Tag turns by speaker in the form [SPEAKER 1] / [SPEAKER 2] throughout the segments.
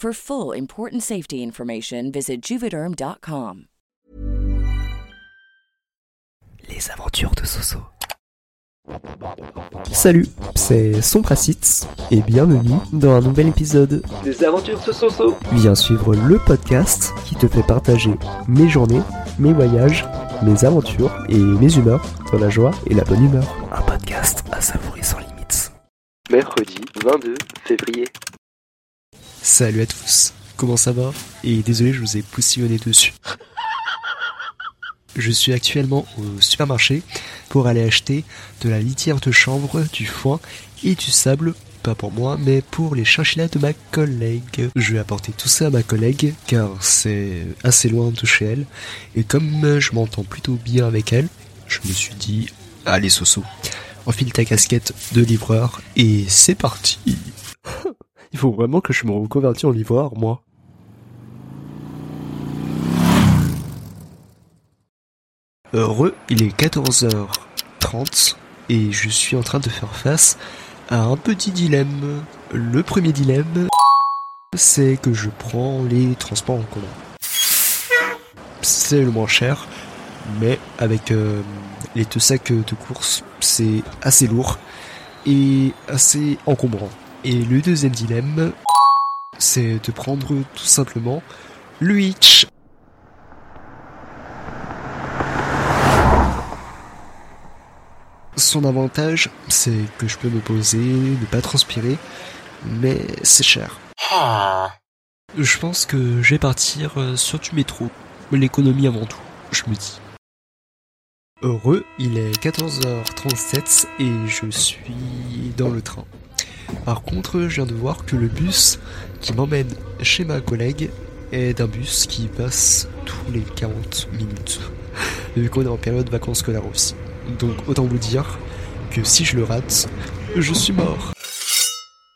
[SPEAKER 1] For full important safety information, visit juvederm.com.
[SPEAKER 2] Les aventures de Soso. Salut, c'est Sompracite et bienvenue dans un nouvel épisode
[SPEAKER 3] Des aventures de Soso.
[SPEAKER 2] Viens suivre le podcast qui te fait partager mes journées, mes voyages, mes aventures et mes humeurs dans la joie et la bonne humeur. Un podcast à savourer sans limites.
[SPEAKER 3] Mercredi 22 février.
[SPEAKER 2] Salut à tous, comment ça va? Et désolé, je vous ai poussillonné dessus. Je suis actuellement au supermarché pour aller acheter de la litière de chambre, du foin et du sable. Pas pour moi, mais pour les chinchillas de ma collègue. Je vais apporter tout ça à ma collègue car c'est assez loin de chez elle. Et comme je m'entends plutôt bien avec elle, je me suis dit, allez Soso, enfile ta casquette de livreur et c'est parti. Il faut vraiment que je me reconvertis en livreur, moi. Heureux, il est 14h30 et je suis en train de faire face à un petit dilemme. Le premier dilemme, c'est que je prends les transports en commun. C'est le moins cher, mais avec euh, les deux sacs de course, c'est assez lourd et assez encombrant. Et le deuxième dilemme, c'est de prendre tout simplement le Hitch. Son avantage, c'est que je peux me poser, ne pas transpirer, mais c'est cher. Je pense que je vais partir euh, sur du métro. L'économie avant tout, je me dis. Heureux, il est 14h37 et je suis dans le train. Par contre, je viens de voir que le bus qui m'emmène chez ma collègue est un bus qui passe tous les 40 minutes. Vu qu'on est en période vacances scolaires aussi. Donc autant vous dire que si je le rate, je suis mort.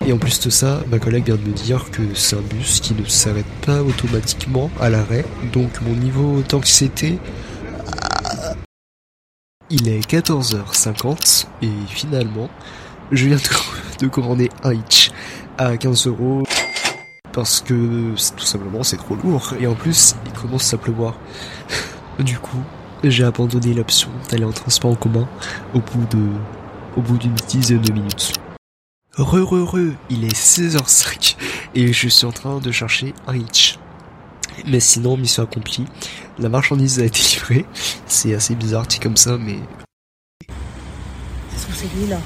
[SPEAKER 2] Et en plus de ça, ma collègue vient de me dire que c'est un bus qui ne s'arrête pas automatiquement à l'arrêt. Donc mon niveau d'anxiété... Il est 14h50 et finalement, je viens de, de commander un hitch à 15 euros parce que tout simplement c'est trop lourd et en plus il commence à pleuvoir. Du coup, j'ai abandonné l'option d'aller en transport en commun au bout de au bout d'une dizaine de minutes. Heureux, heureux, heureux, il est 16h05 et je suis en train de chercher un hitch. Mais sinon, mission accomplie, la marchandise a été livrée. C'est assez bizarre, dit comme ça, mais
[SPEAKER 4] Est-ce que c'est lui là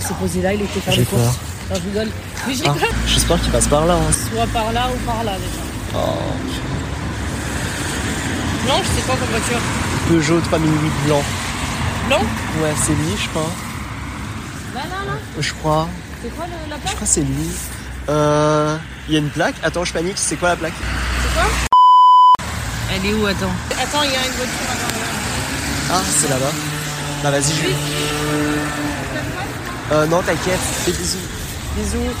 [SPEAKER 4] s'est posé là, il était faire les courses.
[SPEAKER 2] peur.
[SPEAKER 4] Non, je rigole. Mais je
[SPEAKER 2] Ah,
[SPEAKER 4] rigole.
[SPEAKER 2] j'espère qu'il passe par là. hein.
[SPEAKER 4] Soit par là ou par là déjà.
[SPEAKER 2] Oh,
[SPEAKER 4] Blanche, c'est quoi comme voiture
[SPEAKER 2] Peugeot 3008 blanc.
[SPEAKER 4] Blanc
[SPEAKER 2] Ouais, c'est lui, je crois.
[SPEAKER 4] Là, là, là.
[SPEAKER 2] Je crois.
[SPEAKER 4] C'est quoi le- la
[SPEAKER 2] Je
[SPEAKER 4] plaque
[SPEAKER 2] crois que c'est lui. Euh, il y a une plaque. Attends, je panique. C'est quoi la plaque?
[SPEAKER 4] C'est quoi? Elle est où Attends? Attends, il y a une voiture à l'arrière.
[SPEAKER 2] Ah, c'est là-bas. Bah vas-y, je Euh, non, t'inquiète. Fais bisous. Bisous.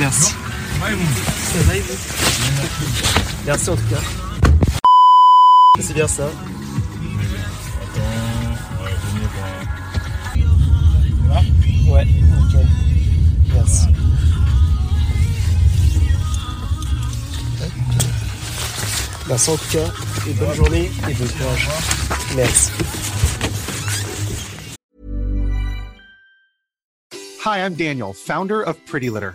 [SPEAKER 2] Merci. Ça va et vous Merci en tout cas. C'est bien ça. Ouais, nickel. Merci. Merci en tout cas, et bonne journée et bon courage. Merci.
[SPEAKER 5] Hi, I'm Daniel, founder of Pretty Litter.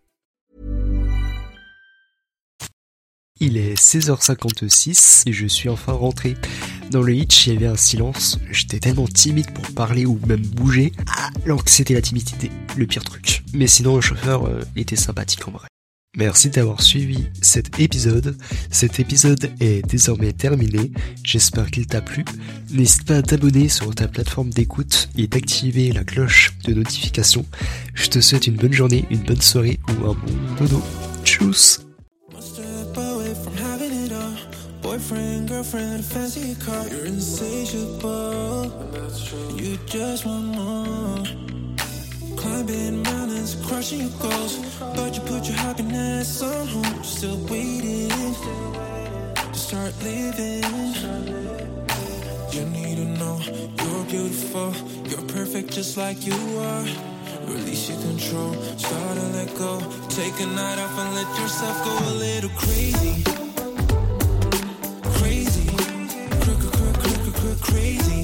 [SPEAKER 2] Il est 16h56 et je suis enfin rentré. Dans le hitch, il y avait un silence. J'étais tellement timide pour parler ou même bouger. Ah, alors que c'était la timidité, le pire truc. Mais sinon, le chauffeur euh, était sympathique en vrai. Merci d'avoir suivi cet épisode. Cet épisode est désormais terminé. J'espère qu'il t'a plu. N'hésite pas à t'abonner sur ta plateforme d'écoute et d'activer la cloche de notification. Je te souhaite une bonne journée, une bonne soirée ou un bon dodo. Tchuss
[SPEAKER 6] Girlfriend, fancy car, you're insatiable. You just want more. Climbing mountains, crushing your goals. But you put your happiness on hold. Still waiting to start living. You need to know you're beautiful. You're perfect just like you are. Release your control, start to let go. Take a night off and let yourself go a little crazy. Crazy.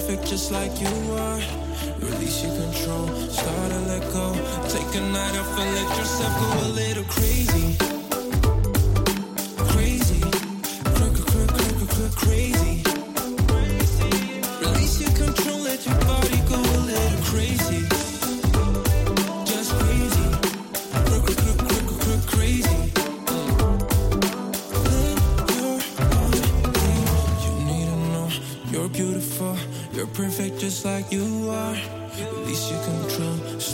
[SPEAKER 6] Perfect just like you are. Release your control. Start to let go. Take a night off and let yourself go a little crazy. Crazy.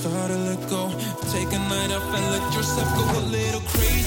[SPEAKER 6] Control. Start to let go. Take a night off and let yourself go a little crazy.